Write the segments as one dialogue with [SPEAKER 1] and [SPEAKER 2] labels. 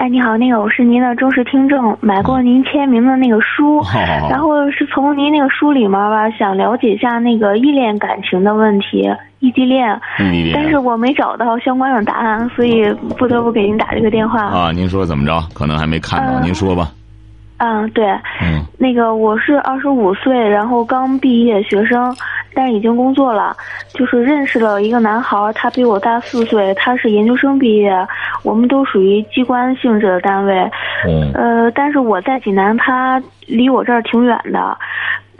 [SPEAKER 1] 哎，你好，那个我是您的忠实听众，买过您签名的那个书，然后是从您那个书里面吧，想了解一下那个依恋感情的问题，异地恋，但是我没找到相关的答案，所以不得不给您打这个电话。
[SPEAKER 2] 啊，您说怎么着？可能还没看到，
[SPEAKER 1] 呃
[SPEAKER 2] 您说吧。
[SPEAKER 1] 嗯，对，
[SPEAKER 2] 嗯
[SPEAKER 1] 那个我是二十五岁，然后刚毕业学生，但是已经工作了。就是认识了一个男孩，他比我大四岁，他是研究生毕业，我们都属于机关性质的单位。
[SPEAKER 2] 嗯
[SPEAKER 1] 呃，但是我在济南，他离我这儿挺远的。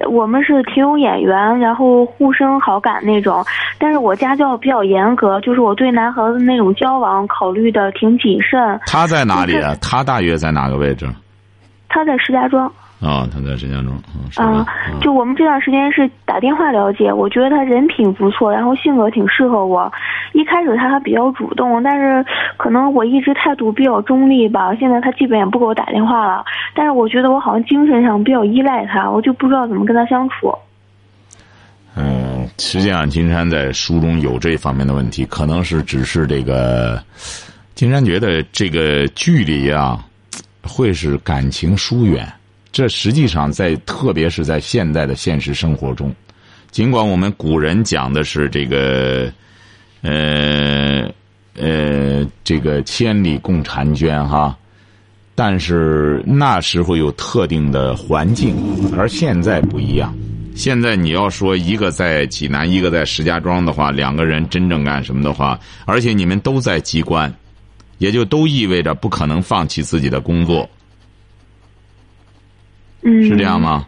[SPEAKER 1] 我们是挺有眼缘，然后互生好感那种。但是我家教比较严格，就是我对男孩子那种交往考虑的挺谨慎。
[SPEAKER 2] 他在哪里啊？他大约在哪个位置？
[SPEAKER 1] 他在石家庄。
[SPEAKER 2] 啊、他在石家庄。
[SPEAKER 1] 啊就我们这段时间是打电话了解，我觉得他人品不错，然后性格挺适合我。一开始他还比较主动，但是可能我一直态度比较中立吧。现在他基本也不给我打电话了，但是我觉得我好像精神上比较依赖他，我就不知道怎么跟他相处。
[SPEAKER 2] 嗯，实际上金山在书中有这方面的问题，可能是只是这个，金山觉得这个距离啊，会使感情疏远。这实际上在，特别是在现在的现实生活中，尽管我们古人讲的是这个，呃呃，这个千里共婵娟哈，但是那时候有特定的环境，而现在不一样。现在你要说一个在济南，一个在石家庄的话，两个人真正干什么的话，而且你们都在机关，也就都意味着不可能放弃自己的工作，
[SPEAKER 1] 嗯，
[SPEAKER 2] 是这样？吗？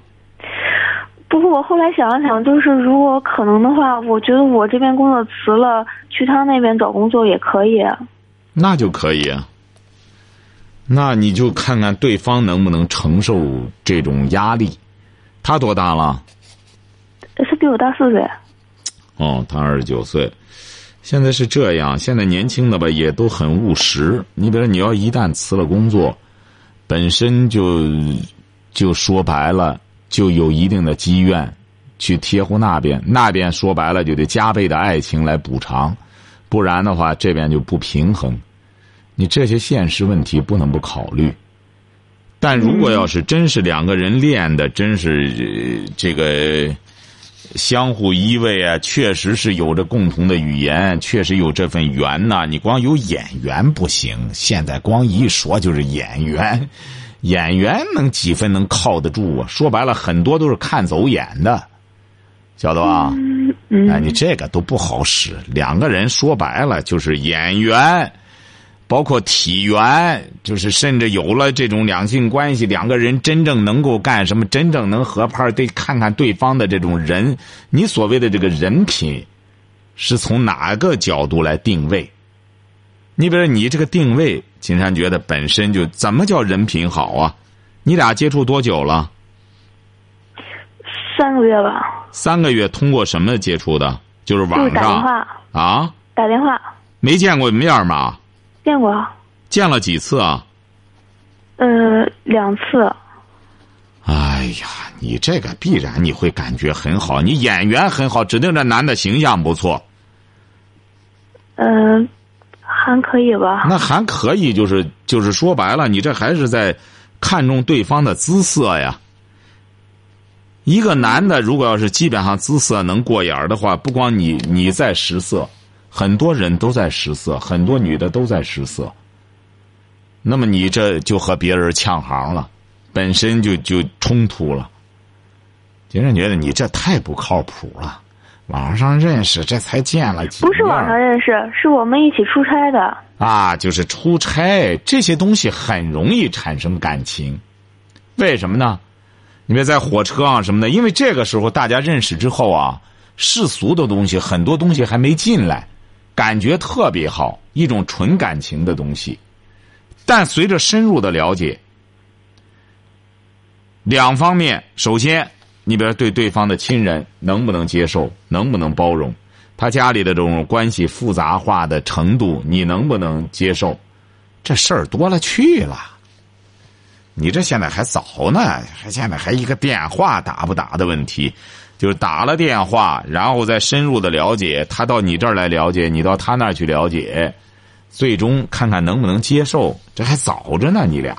[SPEAKER 1] 不过我后来想了想，就是如果可能的话，我觉得我这边工作辞了，去他那边找工作也可以。
[SPEAKER 2] 那就可以啊。那你就看看对方能不能承受这种压力。他多大了？
[SPEAKER 1] 他比我大四岁。
[SPEAKER 2] 哦，他二十九岁。现在是这样，现在年轻的吧也都很务实。你比如说，你要一旦辞了工作，本身就就说白了就有一定的积怨，去贴乎那边，那边说白了就得加倍的爱情来补偿，不然的话这边就不平衡。你这些现实问题不能不考虑。但如果要是真是两个人练的，真是、呃这个相互依偎啊，确实是有着共同的语言，确实有这份缘呐、你光有眼缘不行，现在光一说就是眼缘，眼缘能几分能靠得住啊？说白了，很多都是看走眼的，晓得吧？
[SPEAKER 1] 嗯，
[SPEAKER 2] 哎，你这个都不好使。两个人说白了就是眼缘，包括体缘，就是甚至有了这种两性关系，两个人真正能够干什么，真正能合拍，得看看对方的这种人。你所谓的这个人品，是从哪个角度来定位？你比如说，你这个定位，金山觉得本身就怎么叫人品好啊？你俩接触多久了？
[SPEAKER 1] 三个月吧，
[SPEAKER 2] 三个月，通过什么接触的？就是
[SPEAKER 1] 就是
[SPEAKER 2] 网上
[SPEAKER 1] 打电话，
[SPEAKER 2] 啊？
[SPEAKER 1] 打电话
[SPEAKER 2] 没见过面吗？
[SPEAKER 1] 见过，
[SPEAKER 2] 见了几次啊？
[SPEAKER 1] 呃，两次。
[SPEAKER 2] 哎呀，你这个必然你会感觉很好，你眼缘很好，指定这男的形象不错，
[SPEAKER 1] 嗯、还可以吧。
[SPEAKER 2] 那还可以，就是就是说白了，你这还是在看重对方的姿色呀。一个男的如果要是基本上姿色能过眼儿的话，不光你你在食色，很多人都在失色，很多女的都在失色。那么你这就和别人呛行了，本身就就冲突了。金人觉得你这太不靠谱了，网上认识这才见了几面
[SPEAKER 1] 不是网上认识，是我们一起出差的。
[SPEAKER 2] 啊，就是出差这些东西很容易产生感情，为什么呢？你别在火车啊什么的，因为这个时候大家认识之后啊，世俗的东西很多东西还没进来，感觉特别好，一种纯感情的东西。但随着深入的了解，两方面，首先，你比如对对方的亲人能不能接受，能不能包容，他家里的这种关系复杂化的程度，你能不能接受？这事儿多了去了。你这现在还早呢，还现在还一个电话打不打的问题，就是打了电话，然后再深入的了解，他到你这儿来了解，你到他那儿去了解，最终看看能不能接受，这还早着呢，你俩。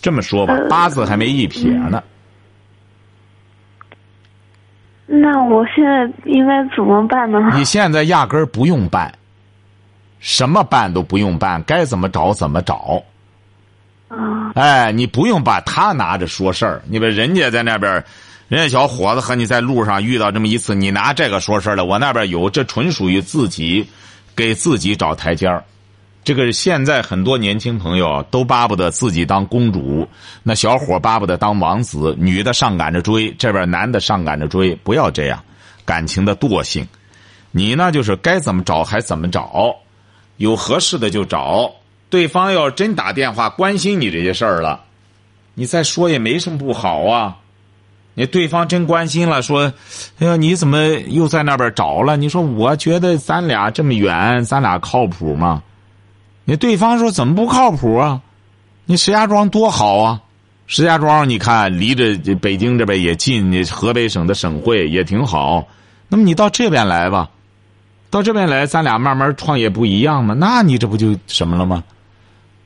[SPEAKER 2] 这么说吧，八字还没一撇呢。
[SPEAKER 1] 那我现在应该怎么办呢？
[SPEAKER 2] 你现在压根儿不用办，什么办都不用办，该怎么找怎么找。
[SPEAKER 1] 啊。
[SPEAKER 2] 哎，你不用把他拿着说事儿。你把人家在那边，人家小伙子和你在路上遇到这么一次，你拿这个说事儿了。我那边有，这纯属于自己给自己找台阶儿。这个现在很多年轻朋友都巴不得自己当公主，那小伙巴不得当王子，女的上赶着追，这边男的上赶着追，不要这样，感情的惰性。你呢，就是该怎么找还怎么找，有合适的就找。对方要真打电话关心你这些事儿了，你再说也没什么不好啊。你对方真关心了，说：“哎呀，你怎么又在那边找了？”你说：“我觉得咱俩这么远，咱俩靠谱吗？”你对方说怎么不靠谱啊？你石家庄多好啊！石家庄你看离着北京这边也近，你河北省的省会也挺好。那么你到这边来吧，到这边来，咱俩慢慢创业不一样吗？那你这不就什么了吗？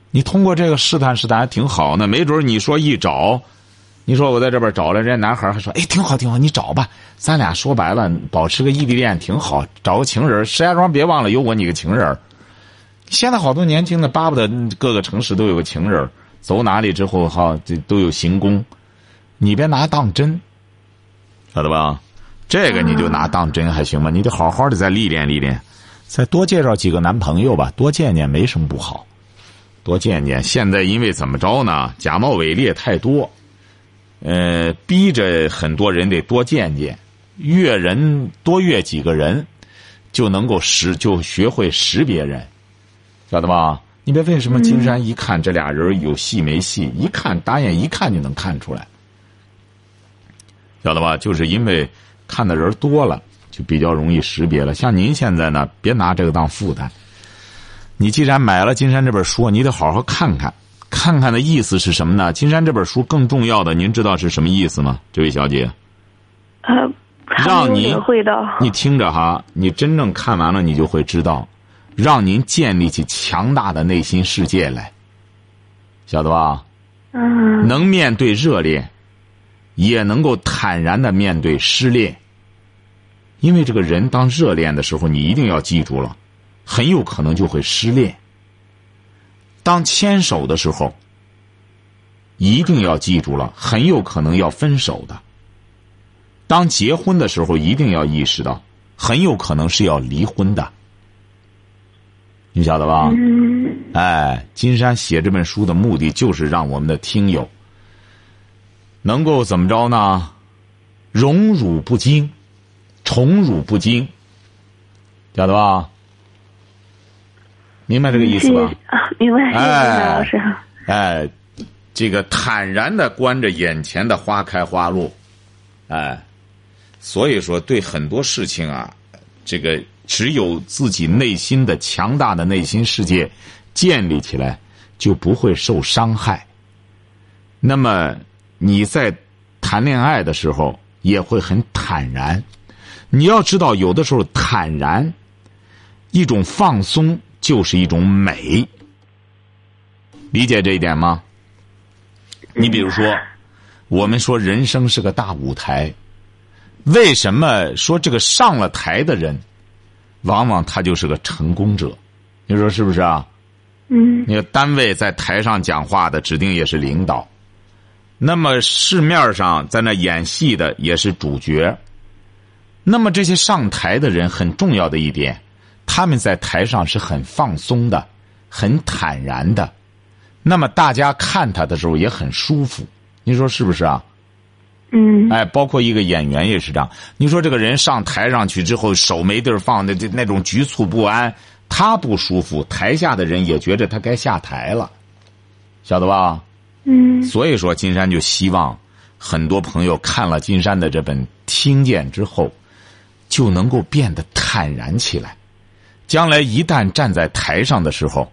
[SPEAKER 2] 你通过这个试探试探还挺好呢，没准你说一找，你说我在这边找了，人家男孩还说哎挺好挺好，你找吧，咱俩说白了保持个异地恋挺好，找个情人。石家庄别忘了有我你个情人。现在好多年轻的巴不得各个城市都有个情人，走哪里之后哈，这都有行宫。你别拿当真，晓得吧？这个你就拿当真还行吗？你得好好的再历练历练，再多介绍几个男朋友吧，多见见没什么不好，多见见。现在因为怎么着呢？假冒伪劣太多，呃，逼着很多人得多见见，阅人多阅几个人，就能够识，就学会识别人。晓得吧？你别为什么金山一看这俩人有戏没戏？一看打眼一看就能看出来，晓得吧？就是因为看的人多了，就比较容易识别了。像您现在呢，别拿这个当负担。你既然买了金山这本书，你得好好看看，看看的意思是什么呢？金山这本书更重要的，您知道是什么意思吗？这位小姐，
[SPEAKER 1] 呃，
[SPEAKER 2] 让你
[SPEAKER 1] 会的。
[SPEAKER 2] 你听着哈，你真正看完了，你就会知道。让您建立起强大的内心世界来，晓得吧？
[SPEAKER 1] 嗯。
[SPEAKER 2] 能面对热恋，也能够坦然的面对失恋。因为这个人当热恋的时候，你一定要记住了，很有可能就会失恋。当牵手的时候，一定要记住了，很有可能要分手的。当结婚的时候，一定要意识到，很有可能是要离婚的。你晓得吧？哎，金山写这本书的目的就是让我们的听友能够怎么着呢？荣辱不惊，宠辱不惊，晓得吧？明白这个意思吧？
[SPEAKER 1] 啊，明白。哎，老师。
[SPEAKER 2] 哎，这个坦然的观着眼前的花开花落，哎，所以说对很多事情啊，这个。只有自己内心的强大的内心世界建立起来，就不会受伤害。那么你在谈恋爱的时候也会很坦然。你要知道，有的时候坦然，一种放松就是一种美。理解这一点吗？你比如说，我们说人生是个大舞台，为什么说这个上了台的人？往往他就是个成功者，你说是不是啊？
[SPEAKER 1] 嗯。
[SPEAKER 2] 那个单位在台上讲话的，指定也是领导。那么市面上在那演戏的也是主角。那么这些上台的人很重要的一点，他们在台上是很放松的，很坦然的。那么大家看他的时候也很舒服，你说是不是啊？
[SPEAKER 1] 嗯，
[SPEAKER 2] 哎，包括一个演员也是这样。你说这个人上台上去之后，手没地儿放那，这那种局促不安，他不舒服，台下的人也觉着他该下台了，晓得吧？
[SPEAKER 1] 嗯
[SPEAKER 2] 所以说，金山就希望很多朋友看了金山的这本《听见》之后，就能够变得坦然起来。将来一旦站在台上的时候，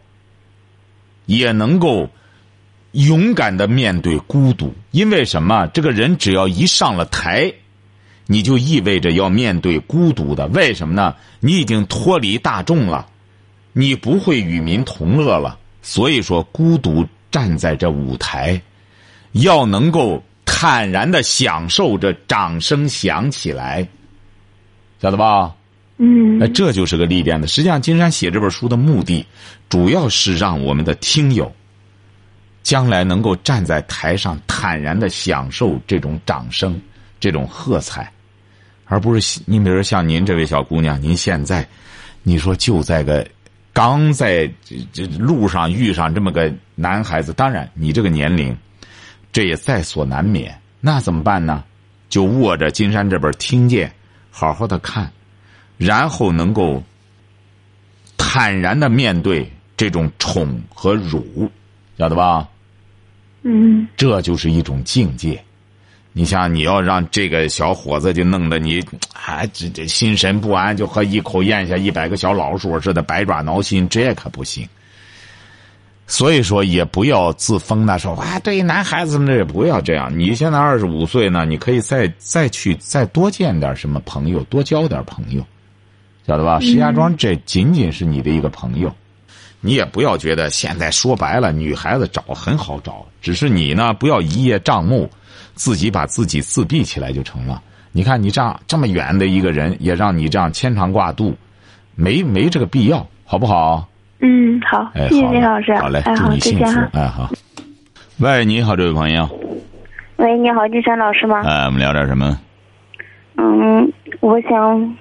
[SPEAKER 2] 也能够勇敢的面对孤独。因为什么？这个人只要一上了台，你就意味着要面对孤独的。为什么呢？你已经脱离大众了，你不会与民同乐了。所以说，孤独站在这舞台，要能够坦然的享受着掌声响起来，晓得吧？
[SPEAKER 1] 嗯
[SPEAKER 2] 那这就是个历练的。实际上，金山写这本书的目的，主要是让我们的听友，将来能够站在台上坦然的享受这种掌声、这种喝彩，而不是你比如说像您这位小姑娘，您现在，你说就在个刚在这这路上遇上这么个男孩子，当然你这个年龄，这也在所难免。那怎么办呢？就握着金山这本《听见》，好好的看。然后能够坦然的面对这种宠和辱，晓得吧？
[SPEAKER 1] 嗯
[SPEAKER 2] 这就是一种境界。你像你要让这个小伙子就弄得你啊，这这心神不安，就和一口咽下一百个小老鼠似的，百爪挠心，这可不行。所以说，也不要自封的说啊，对于男孩子们这也不要这样。你现在二十五岁呢，你可以再再去再多见点什么朋友，多交点朋友。晓得吧？石家庄这仅仅是你的一个朋友，你也不要觉得现在说白了，女孩子找很好找，只是你呢不要一叶障目，自己把自己自闭起来就成了。你看你这样这么远的一个人，也让你这样牵肠挂肚，没没这个必要，好不好？
[SPEAKER 1] 嗯，好，
[SPEAKER 2] 哎，
[SPEAKER 1] 谢谢金老师。
[SPEAKER 2] 好嘞，
[SPEAKER 1] 哎，
[SPEAKER 2] 祝
[SPEAKER 1] 好，
[SPEAKER 2] 你幸福哎好。喂，你好，这位朋友，
[SPEAKER 3] 喂，你好，金山老师吗？
[SPEAKER 2] 哎，我们聊点什么？
[SPEAKER 3] 嗯，我想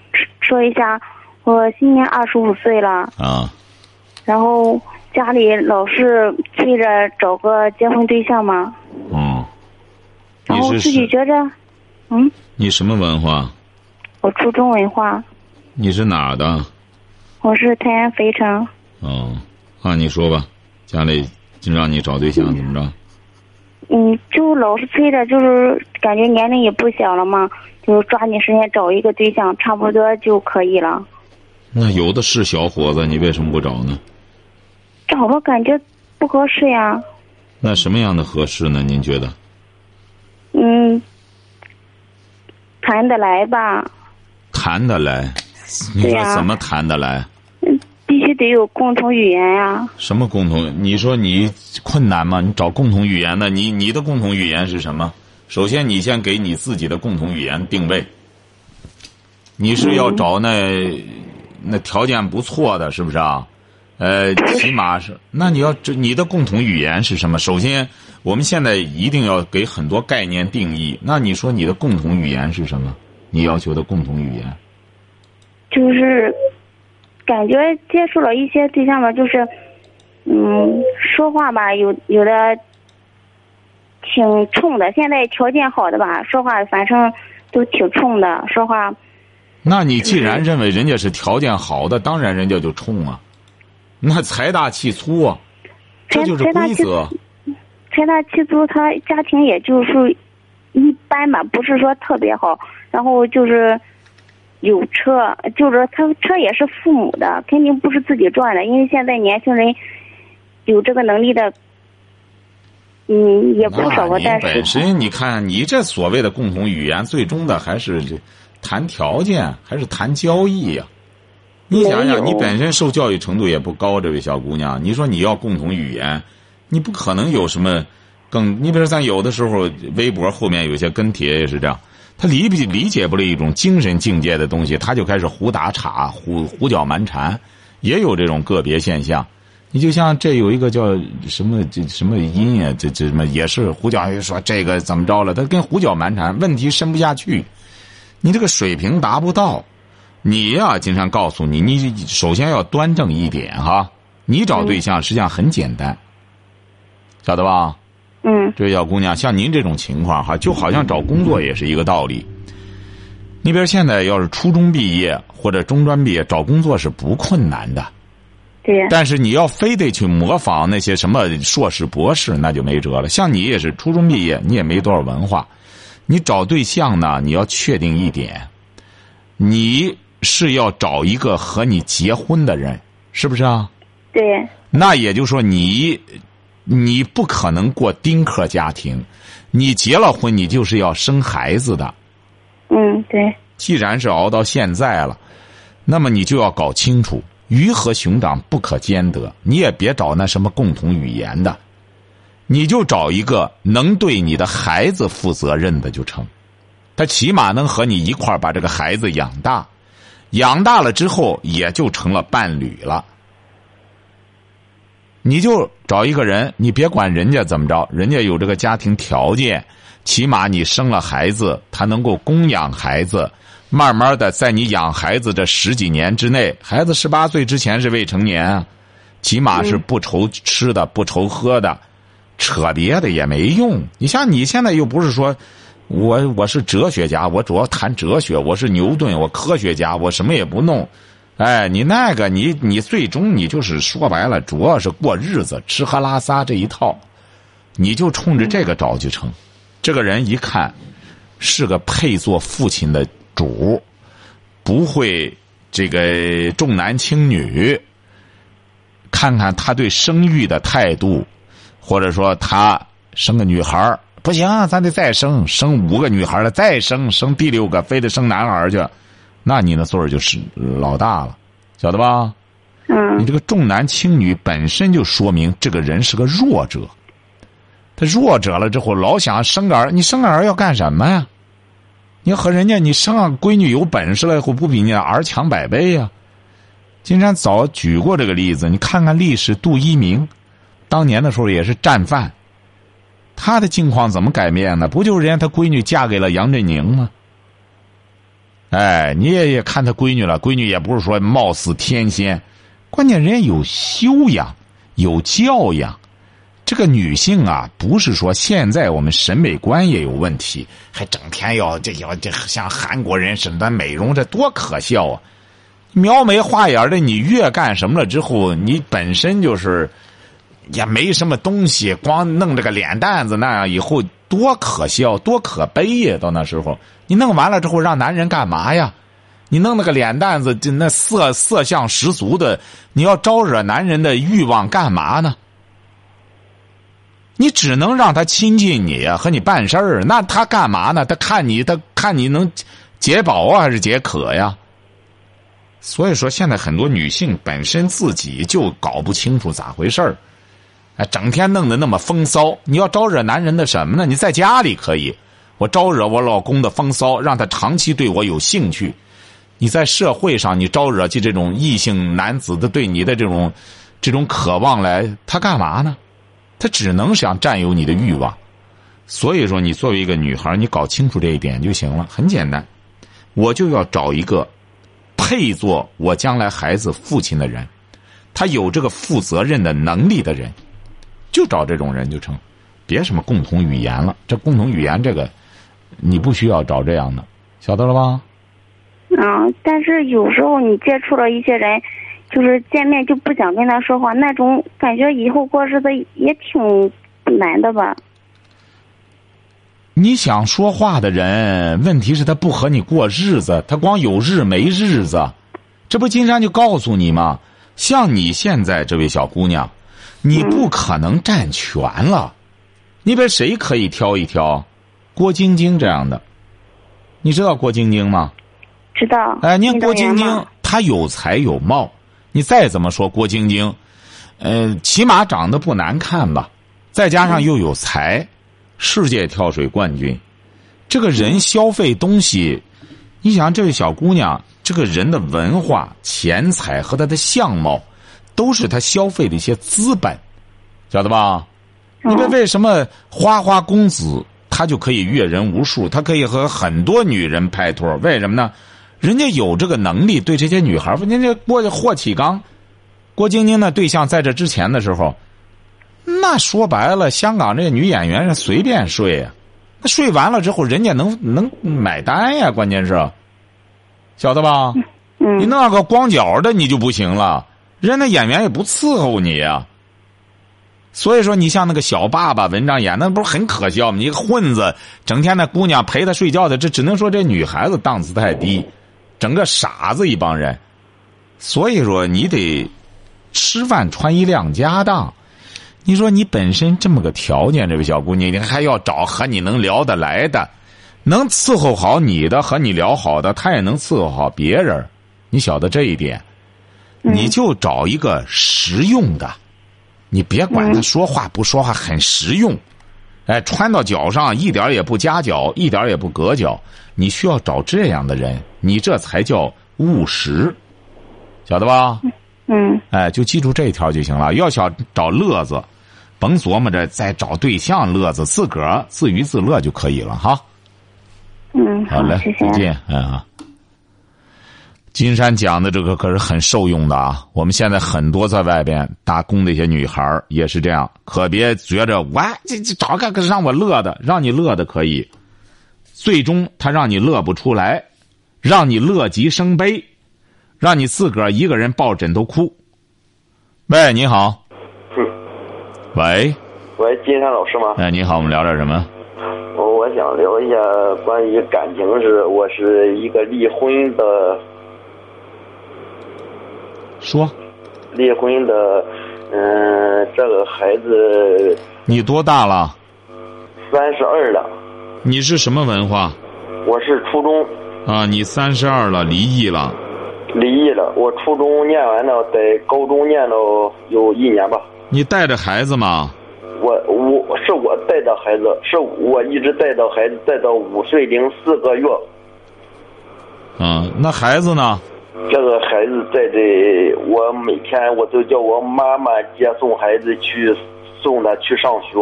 [SPEAKER 3] 说一下，我今年二十五岁了，
[SPEAKER 2] 啊，
[SPEAKER 3] 然后家里老是催着找个结婚对象嘛，
[SPEAKER 2] 嗯，
[SPEAKER 3] 然后自己觉着，嗯，
[SPEAKER 2] 你什么文化？
[SPEAKER 3] 我初中文化，
[SPEAKER 2] 你是哪儿的？
[SPEAKER 3] 我是泰安肥城，
[SPEAKER 2] 哦，啊，你说吧，家里就让你找对象怎么着？
[SPEAKER 3] 嗯，就老是催着，就是感觉年龄也不小了嘛，就抓紧时间找一个对象，差不多就可以了。
[SPEAKER 2] 那有的是小伙子，你为什么不找呢？
[SPEAKER 3] 找了感觉不合适呀，
[SPEAKER 2] 那什么样的合适呢？您觉得？
[SPEAKER 3] 嗯，谈得来吧，
[SPEAKER 2] 谈得来？你说怎么谈得来？
[SPEAKER 3] 必须得有共同语言呀。
[SPEAKER 2] 什么共同？你说你困难吗？你找共同语言的，你你的共同语言是什么？首先，你先给你自己的共同语言定位。你是要找那那条件不错的，是不是啊？呃，起码是。那你要这你的共同语言是什么？首先，我们现在一定要给很多概念定义。那你说你的共同语言是什么？你要求的共同语言？
[SPEAKER 3] 就是感觉接触了一些对象吧，就是嗯，说话吧，有有的挺冲的。现在条件好的吧，说话反正都挺冲的，说话
[SPEAKER 2] 那你既然认为人家是条件好的，当然人家就冲啊，那财大气粗啊，这就是规则。
[SPEAKER 3] 财大气粗，他家庭也就是一般吧，不是说特别好。然后就是有车，就是他车也是父母的，肯定不是自己赚的，因为现在年轻人有这个能力的，嗯，也不少吧。
[SPEAKER 2] 那你本，身你看，你这所谓的共同语言，最终的还是这谈条件，还是谈交易呀、你想想，你本身受教育程度也不高，这位小姑娘，你说你要共同语言，你不可能有什么更。你比如咱有的时候微博后面有些跟帖也是这样，他理不理解不了一种精神境界的东西，他就开始胡打岔、胡胡搅蛮缠，也有这种个别现象。你就像这有一个叫什么这什么音啊，这这什么也是胡搅说这个怎么着了？他跟胡搅蛮缠，问题深不下去，你这个水平达不到。你呀、经常告诉你，你首先要端正一点哈。你找对象实际上很简单，晓得吧？
[SPEAKER 3] 嗯
[SPEAKER 2] 这位小姑娘，像您这种情况哈，就好像找工作也是一个道理。你比如现在要是初中毕业或者中专毕业，找工作是不困难的。
[SPEAKER 3] 对。
[SPEAKER 2] 但是你要非得去模仿那些什么硕士博士，那就没辙了。像你也是初中毕业，你也没多少文化，你找对象呢，你要确定一点，你是要找一个和你结婚的人，是不是啊？
[SPEAKER 3] 对。
[SPEAKER 2] 那也就是说，你你不可能过丁克家庭，你结了婚，你就是要生孩子的。
[SPEAKER 3] 嗯，对。
[SPEAKER 2] 既然是熬到现在了，那么你就要搞清楚，鱼和熊掌不可兼得。你也别找那什么共同语言的，你就找一个能对你的孩子负责任的就成。他起码能和你一块儿把这个孩子养大，养大了之后也就成了伴侣了。你就找一个人，你别管人家怎么着，人家有这个家庭条件，起码你生了孩子，他能够供养孩子。慢慢的，在你养孩子这十几年之内，孩子十八岁之前是未成年啊，起码是不愁吃的、不愁喝的，扯别的也没用。你像你现在又不是说，我我是哲学家，我主要谈哲学，我是牛顿，我科学家，我什么也不弄。哎，你那个你你最终你就是说白了，主要是过日子，吃喝拉撒这一套，你就冲着这个找就成。这个人一看是个配做父亲的。主不会这个重男轻女，看看他对生育的态度，或者说他生个女孩不行，咱得再生，生五个女孩了，再生生第六个，非得生男孩去，那你那岁数就是老大了，晓得吧？
[SPEAKER 3] 嗯。
[SPEAKER 2] 你这个重男轻女本身就说明这个人是个弱者，他弱者了之后老想生个儿，你生个儿要干什么呀？你和人家，你生个闺女有本事了以后，不比你儿强百倍呀？金山早举过这个例子，你看看历史，杜一鸣，当年的时候也是战犯，他的境况怎么改变呢？不就是人家他闺女嫁给了杨振宁吗？哎，你也也看他闺女了，闺女也不是说貌似天仙，关键人家有修养，有教养。这个女性啊，不是说现在我们审美观也有问题，还整天要这要这像韩国人似的美容，这多可笑啊！描眉画眼的，你越干什么了之后，你本身就是也没什么东西，光弄这个脸蛋子那样，以后多可笑，多可悲呀！到那时候，你弄完了之后，让男人干嘛呀？你弄那个脸蛋子，就那色色相十足的，你要招惹男人的欲望干嘛呢？你只能让他亲近你呀，和你办事儿。那他干嘛呢？他看你，他看你能解饱啊，还是解渴呀？所以说，现在很多女性本身自己就搞不清楚咋回事儿，哎，整天弄得那么风骚。你要招惹男人的什么呢？你在家里可以，我招惹我老公的风骚，让他长期对我有兴趣。你在社会上，你招惹起这种异性男子的对你的这种这种渴望来，他干嘛呢？他只能想占有你的欲望，所以说你作为一个女孩，你搞清楚这一点就行了。很简单，我就要找一个配做我将来孩子父亲的人，他有这个负责任的能力的人，就找这种人就成。别什么共同语言了，这共同语言这个你不需要找这样的，晓得了吧？
[SPEAKER 3] 嗯，但是有时候你接触了一些人。就是见面就不想跟他说话，那种感觉以后过日子也挺难的吧？
[SPEAKER 2] 你想说话的人，问题是他不和你过日子，他光有日没日子。这不金山就告诉你吗？像你现在这位小姑娘，你不可能占全了。你比如谁可以挑一挑？郭晶晶这样的，你知道郭晶晶吗？
[SPEAKER 3] 知道。
[SPEAKER 2] 哎，你看郭晶晶，她有才有貌。你再怎么说郭晶晶，呃，起码长得不难看吧？再加上又有才，世界跳水冠军，这个人消费东西，你想这位小姑娘，这个人的文化、钱财和她的相貌，都是她消费的一些资本，晓得吧？你说为什么花花公子他就可以阅人无数，他可以和很多女人拍拖？为什么呢？人家有这个能力，对这些女孩儿，人家郭霍启刚、郭晶晶的对象，在这之前的时候，那说白了，香港这些女演员是随便睡呀，那睡完了之后，人家能能买单呀？关键是，晓得吧？
[SPEAKER 3] 嗯。
[SPEAKER 2] 你弄个光脚的，你就不行了。人家演员也不伺候你呀。所以说，你像那个小爸爸文章演，那不是很可笑吗？你个混子，整天那姑娘陪他睡觉的，这只能说这女孩子档次太低，整个傻子一帮人。所以说，你得吃饭穿衣亮家当。你说你本身这么个条件，这位小姑娘，你还要找和你能聊得来的，能伺候好你的，和你聊好的，他也能伺候好别人。你晓得这一点，你就找一个实用的，你别管他说话不说话，很实用。哎，穿到脚上一点也不夹脚，一点也不硌脚。你需要找这样的人，你这才叫务实，晓得吧？
[SPEAKER 3] 嗯
[SPEAKER 2] 哎，就记住这一条就行了。要想找乐子，甭琢磨着再找对象乐子，自个儿自娱自乐就可以了哈。
[SPEAKER 3] 嗯，
[SPEAKER 2] 好嘞，
[SPEAKER 3] 谢谢
[SPEAKER 2] 再。见，嗯啊。金山讲的这个可是很受用的啊！我们现在很多在外边打工的一些女孩儿也是这样，可别觉着我这这找个个让我乐的，让你乐的可以，最终他让你乐不出来，让你乐极生悲，让你自个儿一个人抱枕头哭。喂，你好。
[SPEAKER 4] 嗯，
[SPEAKER 2] 喂，
[SPEAKER 4] 喂，金山老师吗？
[SPEAKER 2] 哎，你好，我们聊点什么？
[SPEAKER 4] 我我想聊一下关于感情是，我是一个离婚的，
[SPEAKER 2] 说，
[SPEAKER 4] 离婚的，嗯、这个孩子
[SPEAKER 2] 你多大了？
[SPEAKER 4] 三十二了，
[SPEAKER 2] 你是什么文化？
[SPEAKER 4] 我是初中
[SPEAKER 2] 啊，你三十二了，离异了。
[SPEAKER 4] 离异了，我初中念完了，在高中念了有一年吧。
[SPEAKER 2] 你带着孩子吗？
[SPEAKER 4] 我我是我带的孩子，是我一直带着孩子，带到五岁零四个月。
[SPEAKER 2] 嗯，那孩子呢？
[SPEAKER 4] 这个孩子在这，我每天我都叫我妈妈接送孩子去，送他去上学。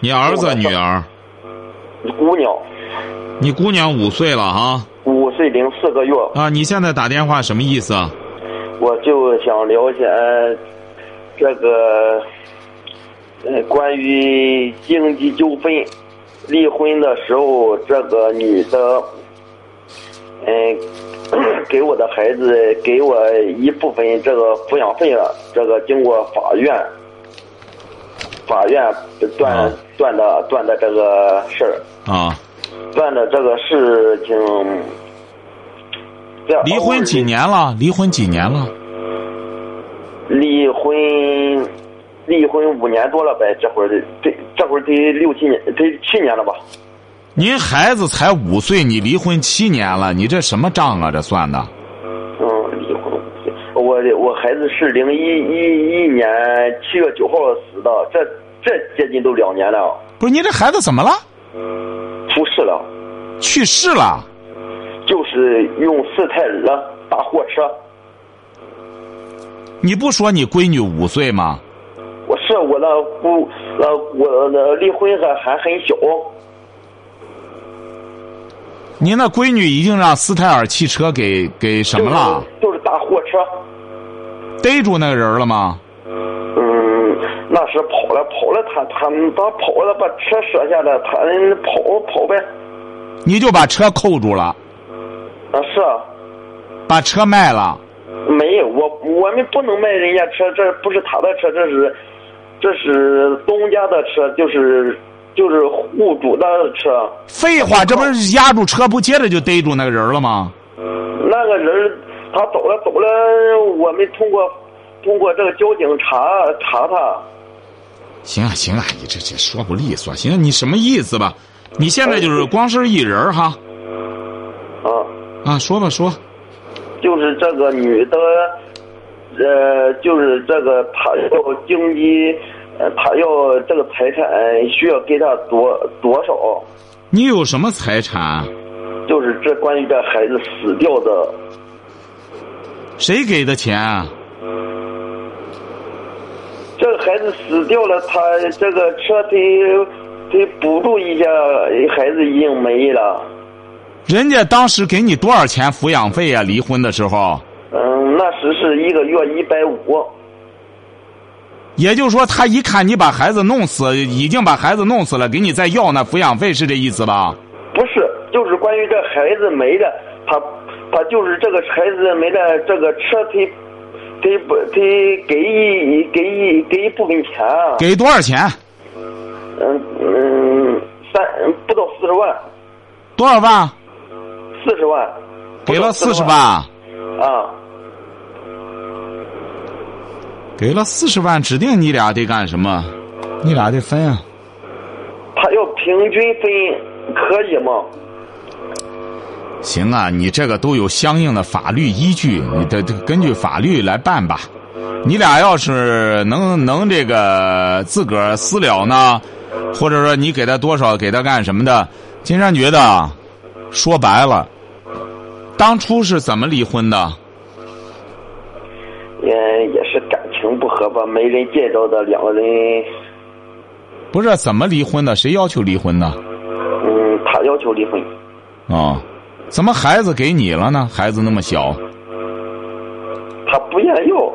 [SPEAKER 2] 你儿子、女儿？
[SPEAKER 4] 姑娘
[SPEAKER 2] 你姑娘五岁了哈
[SPEAKER 4] 五岁零四个月，
[SPEAKER 2] 啊！你现在打电话什么意思啊？
[SPEAKER 4] 我就想了解这个，呃，关于经济纠纷，离婚的时候，这个女的，嗯、给我的孩子给我一部分这个抚养费了，这个经过法院，法院断、
[SPEAKER 2] 啊
[SPEAKER 4] 断的断的这个事儿，
[SPEAKER 2] 啊，
[SPEAKER 4] 断的这个事情。这
[SPEAKER 2] 离婚几年了？离婚几年了？
[SPEAKER 4] 离婚，离婚五年多了呗，这会儿得这这会儿得六七年，得七年了吧？
[SPEAKER 2] 您孩子才五岁，你离婚七年了，你这什么账啊？这算的？
[SPEAKER 4] 我孩子是零一一一年七月九号死的，这这接近都两年了，
[SPEAKER 2] 不是你这孩子怎么了？
[SPEAKER 4] 出事了，
[SPEAKER 2] 去世了？
[SPEAKER 4] 就是用四胎儿大货车。
[SPEAKER 2] 你不说你闺女五岁吗？
[SPEAKER 4] 我是我那姑呃我的离婚还还很小，
[SPEAKER 2] 您那闺女已经让斯泰尔汽车给给什么了？
[SPEAKER 4] 就是？就是大货车。
[SPEAKER 2] 逮住那个人了吗？
[SPEAKER 4] 嗯，那是跑了跑了，他他他跑了，把车设下来，他跑跑呗。
[SPEAKER 2] 你就把车扣住了，
[SPEAKER 4] 啊，是啊，
[SPEAKER 2] 把车卖了。
[SPEAKER 4] 没有，我我们不能卖人家车，这不是他的车，这是这是东家的车，就是就是户主的车。
[SPEAKER 2] 废话，这不是压住车，不接着就逮住那个人了吗？
[SPEAKER 4] 那个人他走了走了，我们通过通过这个交警查查他。
[SPEAKER 2] 行啊行啊，你这这说不利索。行，你什么意思吧？你现在就是光是一人儿哈
[SPEAKER 4] 啊，
[SPEAKER 2] 啊，说吧说。
[SPEAKER 4] 就是这个女的，呃，就是这个她要经济，呃，她要这个财产需要给她多多少？
[SPEAKER 2] 你有什么财产？
[SPEAKER 4] 就是这关于这孩子死掉的，
[SPEAKER 2] 谁给的钱？
[SPEAKER 4] 这个孩子死掉了，他这个车得得补助一下，孩子已经没了。
[SPEAKER 2] 人家当时给你多少钱抚养费啊、离婚的时候，
[SPEAKER 4] 嗯，那时是一个月一百五。
[SPEAKER 2] 也就是说，他一看你把孩子弄死，已经把孩子弄死了，给你再要那抚养费，是这意思吧？
[SPEAKER 4] 不是，就是关于这孩子没了，他他就是这个孩子没了，这个车得得不给给一给一给一部分钱啊，
[SPEAKER 2] 给多少钱？
[SPEAKER 4] 嗯嗯，三不到四十万，
[SPEAKER 2] 多少万？
[SPEAKER 4] 四十万，
[SPEAKER 2] 给了四十
[SPEAKER 4] 万
[SPEAKER 2] 万，
[SPEAKER 4] 啊，
[SPEAKER 2] 给了四十万，指定你俩得干什么？你俩得分啊。
[SPEAKER 4] 他要平均分，可以吗？
[SPEAKER 2] 行啊，你这个都有相应的法律依据，你得得根据法律来办吧。你俩要是能能这个自个儿私了呢，或者说你给他多少，给他干什么的？金山觉得啊，说白了，当初是怎么离婚的？
[SPEAKER 4] 也也是感情不和吧，没人见着的两个人，
[SPEAKER 2] 不是怎么离婚的？谁要求离婚的？
[SPEAKER 4] 嗯，他要求离婚，
[SPEAKER 2] 啊、怎么孩子给你了呢？孩子那么小，
[SPEAKER 4] 他不愿要，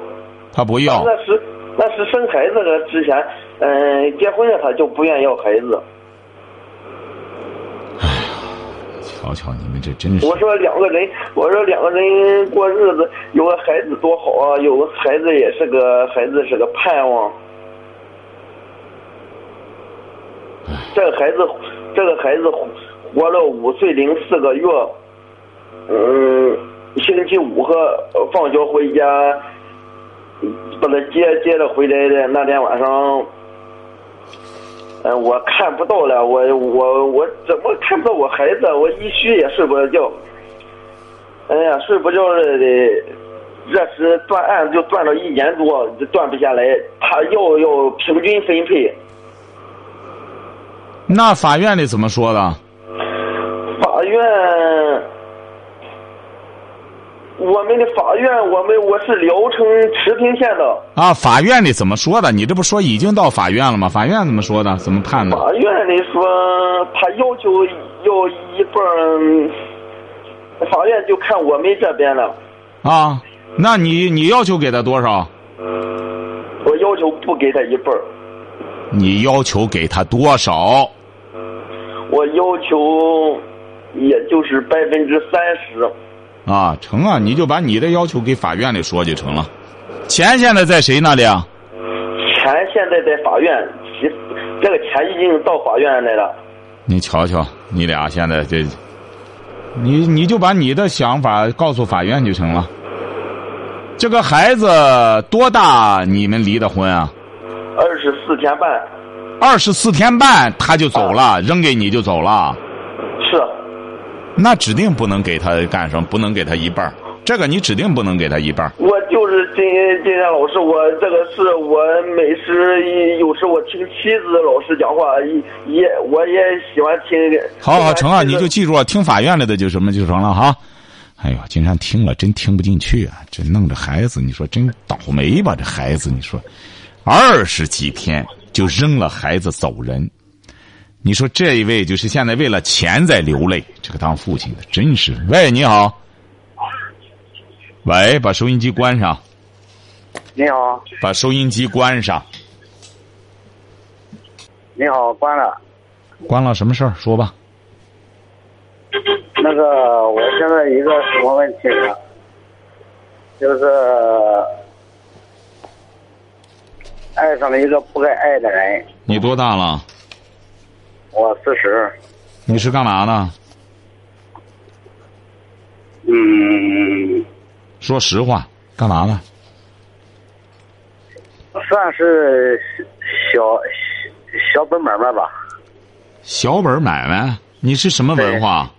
[SPEAKER 2] 他不要。
[SPEAKER 4] 那是那是生孩子了之前，嗯、结婚了他就不愿要孩子。
[SPEAKER 2] 瞧瞧你们这真是
[SPEAKER 4] 我说两个人，我说两个人过日子，有个孩子多好啊！有个孩子也是个孩子是个盼望。这个孩子，这个孩子活了五岁零四个月，嗯，星期五和呃放学回家，把他接接着回来的那天晚上，嗯，我看不到了，我我我怎么看不到我孩子？我一虚也睡不着觉。哎呀，睡不着了的，这时断案就断了一年多，就断不下来。他要要平均分配，
[SPEAKER 2] 那法院里怎么说的？
[SPEAKER 4] 法院，我们的法院，我们我是聊城茌平县的，
[SPEAKER 2] 啊，法院里怎么说的？你这不说已经到法院了吗？法院怎么说的？怎么判的？
[SPEAKER 4] 法院里说他要求要一份儿，法院就看我们这边了。
[SPEAKER 2] 啊，那你你要求给他多少？
[SPEAKER 4] 我要求不给他一份儿，
[SPEAKER 2] 你要求给他多少？
[SPEAKER 4] 我要求也就是百分之三十。
[SPEAKER 2] 啊，成啊，你就把你的要求给法院里说就成了。钱现在在谁那里啊？
[SPEAKER 4] 钱现在在法院，其这个钱已经到法院来了。
[SPEAKER 2] 你瞧瞧，你俩现在这，你你就把你的想法告诉法院就成了。这个孩子多大？你们离的婚啊？
[SPEAKER 4] 二十四天半，
[SPEAKER 2] 二十四天半他就走了，扔给你就走了。
[SPEAKER 4] 是
[SPEAKER 2] 那指定不能给他干什么，不能给他一半儿这个你指定不能给他一半儿
[SPEAKER 4] 我就是今今天老师，我这个是我每时有时我听妻子老师讲话，也也我也喜欢听。
[SPEAKER 2] 好好成啊，你就记住啊，听法院里的就什么就成了哈。哎呦，金山听了真听不进去啊！这弄着孩子，你说真倒霉吧？这孩子，你说二十几天就扔了孩子走人，你说这一位就是现在为了钱在流泪，这个当父亲的真是。喂，你好。喂，把收音机关上，
[SPEAKER 5] 你好，
[SPEAKER 2] 把收音机关上。
[SPEAKER 5] 你好，关了。
[SPEAKER 2] 关了什么事儿？说吧。
[SPEAKER 5] 那个，我现在一个什么问题呢？就是爱上了一个不该爱的人。
[SPEAKER 2] 你多大了？
[SPEAKER 5] 我四十，
[SPEAKER 2] 你是干嘛的？
[SPEAKER 5] 嗯，
[SPEAKER 2] 说实话，干嘛呢？
[SPEAKER 5] 算是小小本买卖吧。
[SPEAKER 2] 小本买卖。你是什么文化？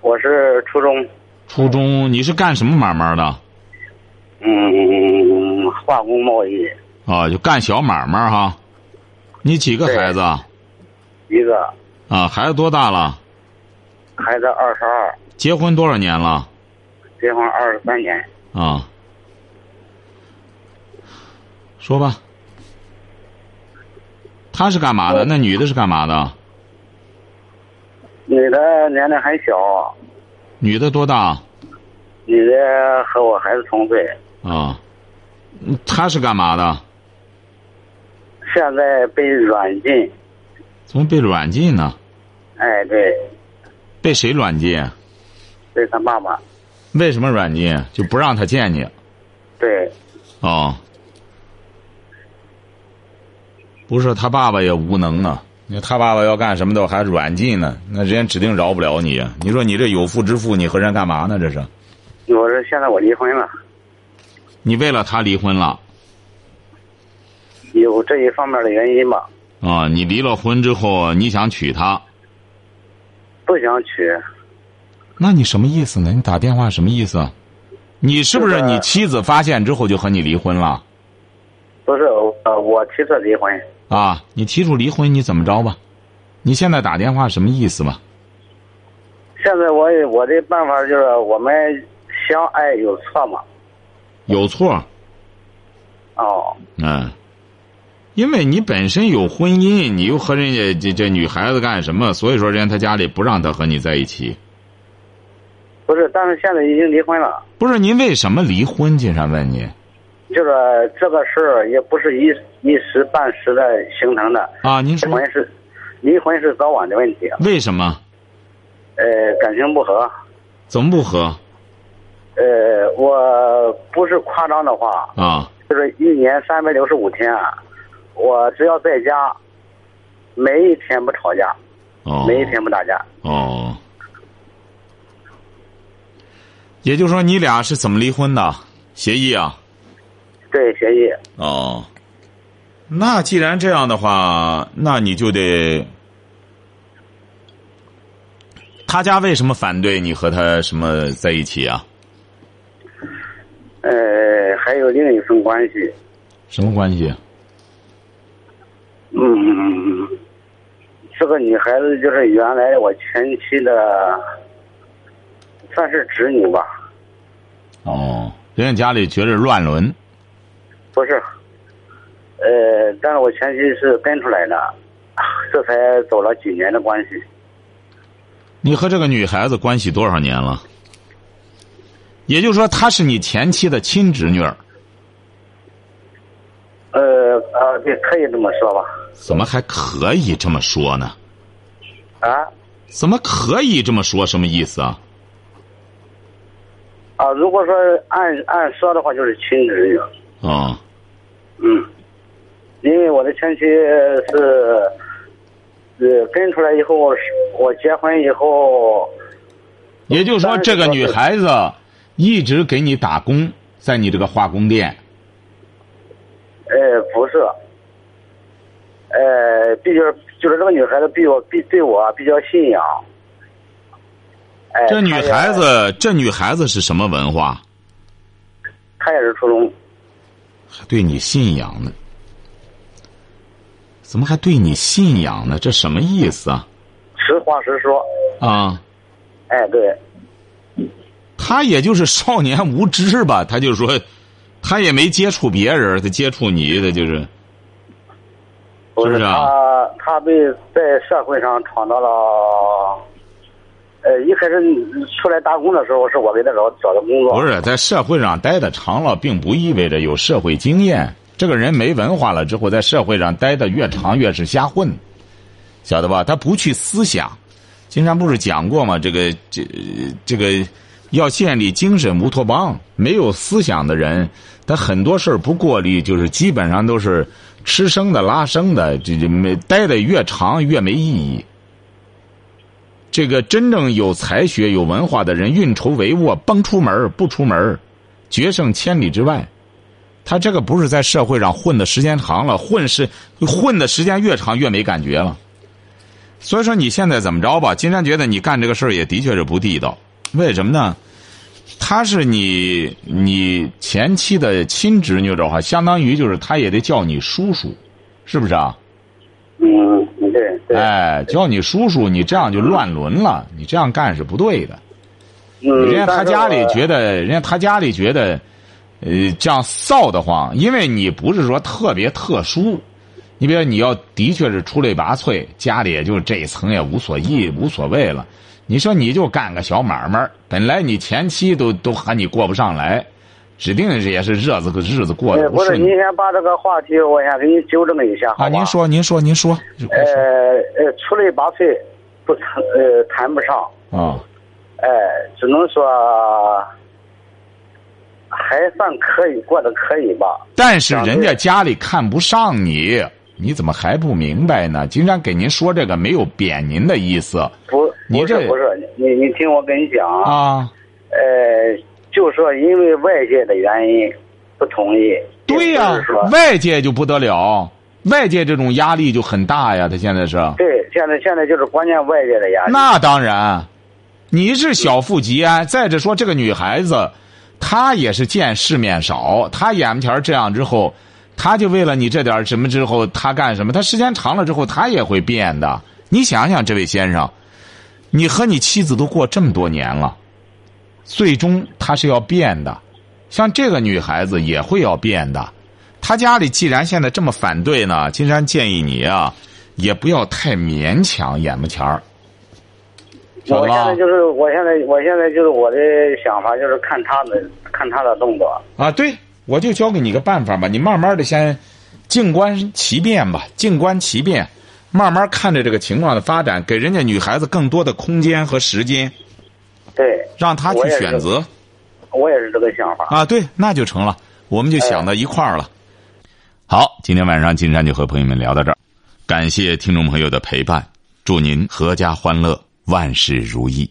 [SPEAKER 5] 我是初中，
[SPEAKER 2] 初中。你是干什么买卖的？
[SPEAKER 5] 嗯，化工贸易
[SPEAKER 2] 啊，就干小买卖哈。你几个孩子？
[SPEAKER 5] 一个，
[SPEAKER 2] 啊，孩子多大了？
[SPEAKER 5] 孩子二十二，
[SPEAKER 2] 结婚多少年了？
[SPEAKER 5] 结婚二十三年。
[SPEAKER 2] 啊。说吧。他是干嘛的？那女的是干嘛的？
[SPEAKER 5] 女的年龄还小，
[SPEAKER 2] 女的多大？
[SPEAKER 5] 女的和我孩子同岁，
[SPEAKER 2] 啊。嗯她是干嘛的？
[SPEAKER 5] 现在被软禁。
[SPEAKER 2] 怎么被软禁呢？
[SPEAKER 5] 哎，对，
[SPEAKER 2] 被谁软禁？
[SPEAKER 5] 被他爸爸。
[SPEAKER 2] 为什么软禁？就不让他见你。
[SPEAKER 5] 对，
[SPEAKER 2] 哦，不是他爸爸也无能啊。你他爸爸要干什么都还软禁呢，那人家指定饶不了你啊！你说你这有妇之夫，你和人干嘛呢？这是？
[SPEAKER 5] 我是现在我离婚了，
[SPEAKER 2] 你为了他离婚了
[SPEAKER 5] 有这一方面的原因吧？
[SPEAKER 2] 啊？你离了婚之后，你想娶她，
[SPEAKER 5] 不想娶，
[SPEAKER 2] 那你什么意思呢？你打电话什么意思？你是不是你妻子发现之后就和你离婚了？
[SPEAKER 5] 不是呃，我提出离婚，
[SPEAKER 2] 啊，你提出离婚，你怎么着吧？你现在打电话什么意思吧？
[SPEAKER 5] 现在我我的办法就是我们相爱有错吗？
[SPEAKER 2] 有错，
[SPEAKER 5] 哦，
[SPEAKER 2] 嗯，因为你本身有婚姻，你又和人家这这女孩子干什么？所以说，人家他家里不让他和你在一起。
[SPEAKER 5] 不是，但是现在已经离婚了，
[SPEAKER 2] 不是您为什么离婚？经常问你
[SPEAKER 5] 就是这个事儿也不是一一时半时的形成的，
[SPEAKER 2] 啊，您
[SPEAKER 5] 离
[SPEAKER 2] 说
[SPEAKER 5] 婚是离婚是早晚的问题，
[SPEAKER 2] 为什么？
[SPEAKER 5] 呃，感情不和，
[SPEAKER 2] 怎么不和
[SPEAKER 5] 呃，我不是夸张的话，
[SPEAKER 2] 啊？
[SPEAKER 5] 就是一年三百六十五天，我只要在家，每一天不吵架，
[SPEAKER 2] 哦，
[SPEAKER 5] 每一天不打架。
[SPEAKER 2] 哦，也就是说，你俩是怎么离婚的？协议啊？
[SPEAKER 5] 对，协议。
[SPEAKER 2] 哦，那既然这样的话，那你就得，他家为什么反对你和他什么在一起啊？
[SPEAKER 5] 呃，还有另一份关系，
[SPEAKER 2] 什么关系？
[SPEAKER 5] 嗯，这个女孩子就是原来我前妻的，算是侄女吧？
[SPEAKER 2] 哦，人家家里觉着乱伦，
[SPEAKER 5] 不是，呃，但是我前妻是跟出来的，这才走了几年的关系。
[SPEAKER 2] 你和这个女孩子关系多少年了？也就是说，她是你前妻的亲侄女儿，
[SPEAKER 5] 呃呃，对，可以这么说吧？
[SPEAKER 2] 怎么还可以这么说呢？
[SPEAKER 5] 啊
[SPEAKER 2] 怎么可以这么说？什么意思啊？
[SPEAKER 5] 啊，如果说按按说的话，就是亲侄女。
[SPEAKER 2] 哦，
[SPEAKER 5] 嗯，因为我的前妻是，呃，跟出来以后，是我结婚以后，
[SPEAKER 2] 也就是说，这个女孩子一直给你打工，在你这个化工店。
[SPEAKER 5] 呃，不是，呃，比较就是这个女孩子比我比对我比较信仰。哎，
[SPEAKER 2] 这女孩，子，这女孩子是什么文化？
[SPEAKER 5] 她也是初中，
[SPEAKER 2] 还对你信仰呢？怎么还对你信仰呢？这什么意思啊？
[SPEAKER 5] 实话实说。
[SPEAKER 2] 啊，
[SPEAKER 5] 哎，对，
[SPEAKER 2] 他也就是少年无知吧？他就说，他也没接触别人，他接触你，他就是，
[SPEAKER 5] 不是
[SPEAKER 2] 是不是啊
[SPEAKER 5] 她，她被在社会上闯到了。呃，一开始出来打工的时候，是我给他找找的工作。
[SPEAKER 2] 不是在社会上待的长了，并不意味着有社会经验。这个人没文化了之后，在社会上待的越长，越是瞎混，晓得吧？他不去思想。金山不是讲过吗？这个这这个要建立精神乌托邦，没有思想的人，他很多事儿不过滤，就是基本上都是吃生的拉生的，这这没待的越长越没意义。这个真正有才学、有文化的人，运筹帷幄，甭出门不出门决胜千里之外。他这个不是在社会上混的时间长了，混是混的时间越长越没感觉了。所以说你现在怎么着吧？金山觉得你干这个事儿也的确是不地道。为什么呢？他是你你前妻的亲侄女的话，相当于就是他也得叫你叔叔，是不是啊？
[SPEAKER 5] 嗯，对对。
[SPEAKER 2] 哎，叫你叔叔，你这样就乱伦了，你这样干是不对的。
[SPEAKER 5] 嗯，
[SPEAKER 2] 人家他家里觉得，人家他家里觉得，呃，这样臊得慌，因为你不是说特别特殊，你比如你要的确是出类拔萃，家里也就这一层也无所意无所谓了。你说你就干个小买卖，本来你前妻都都和你过不上来，指定是也是日子日子过
[SPEAKER 5] 得不是，
[SPEAKER 2] 得不顺
[SPEAKER 5] 您先把这个话题，我先给你纠正一下？
[SPEAKER 2] 啊。您说，您说，您说，
[SPEAKER 5] 呃呃，出类拔萃不谈呃谈不上，
[SPEAKER 2] 啊，
[SPEAKER 5] 哎、只能说还算可以，过得可以吧。
[SPEAKER 2] 但是人家家里看不上你，你怎么还不明白呢？经常给您说这个没有贬您的意思。
[SPEAKER 5] 不，
[SPEAKER 2] 你这
[SPEAKER 5] 不是不是，你你听我跟你讲啊，
[SPEAKER 2] 啊。
[SPEAKER 5] 呃，就说因为外界的原因不同意。
[SPEAKER 2] 对呀、外界就不得了，外界这种压力就很大呀。他现在是，
[SPEAKER 5] 对，现在现在就是关键外界的压力。
[SPEAKER 2] 那当然，你是小富即安。再者说，这个女孩子，她也是见世面少，她眼前这样之后，她就为了你这点什么之后，他干什么？他时间长了之后，他也会变的。你想想，这位先生，你和你妻子都过这么多年了，最终他是要变的。像这个女孩子也会要变的。他家里既然现在这么反对呢，金山建议你啊，也不要太勉强眼巴前儿。
[SPEAKER 5] 我现在？就是，我现在，我现在就是我的想法就是看他的，看他的动作。
[SPEAKER 2] 啊，对，我就教给你个办法吧，你慢慢的先静观其变吧，静观其变，慢慢看着这个情况的发展，给人家女孩子更多的空间和时间，
[SPEAKER 5] 对，
[SPEAKER 2] 让她去选择
[SPEAKER 5] 我也是这个想法。
[SPEAKER 2] 啊，对，那就成了，我们就想到一块儿了。好，今天晚上金山就和朋友们聊到这儿，感谢听众朋友的陪伴，祝您阖家欢乐，万事如意。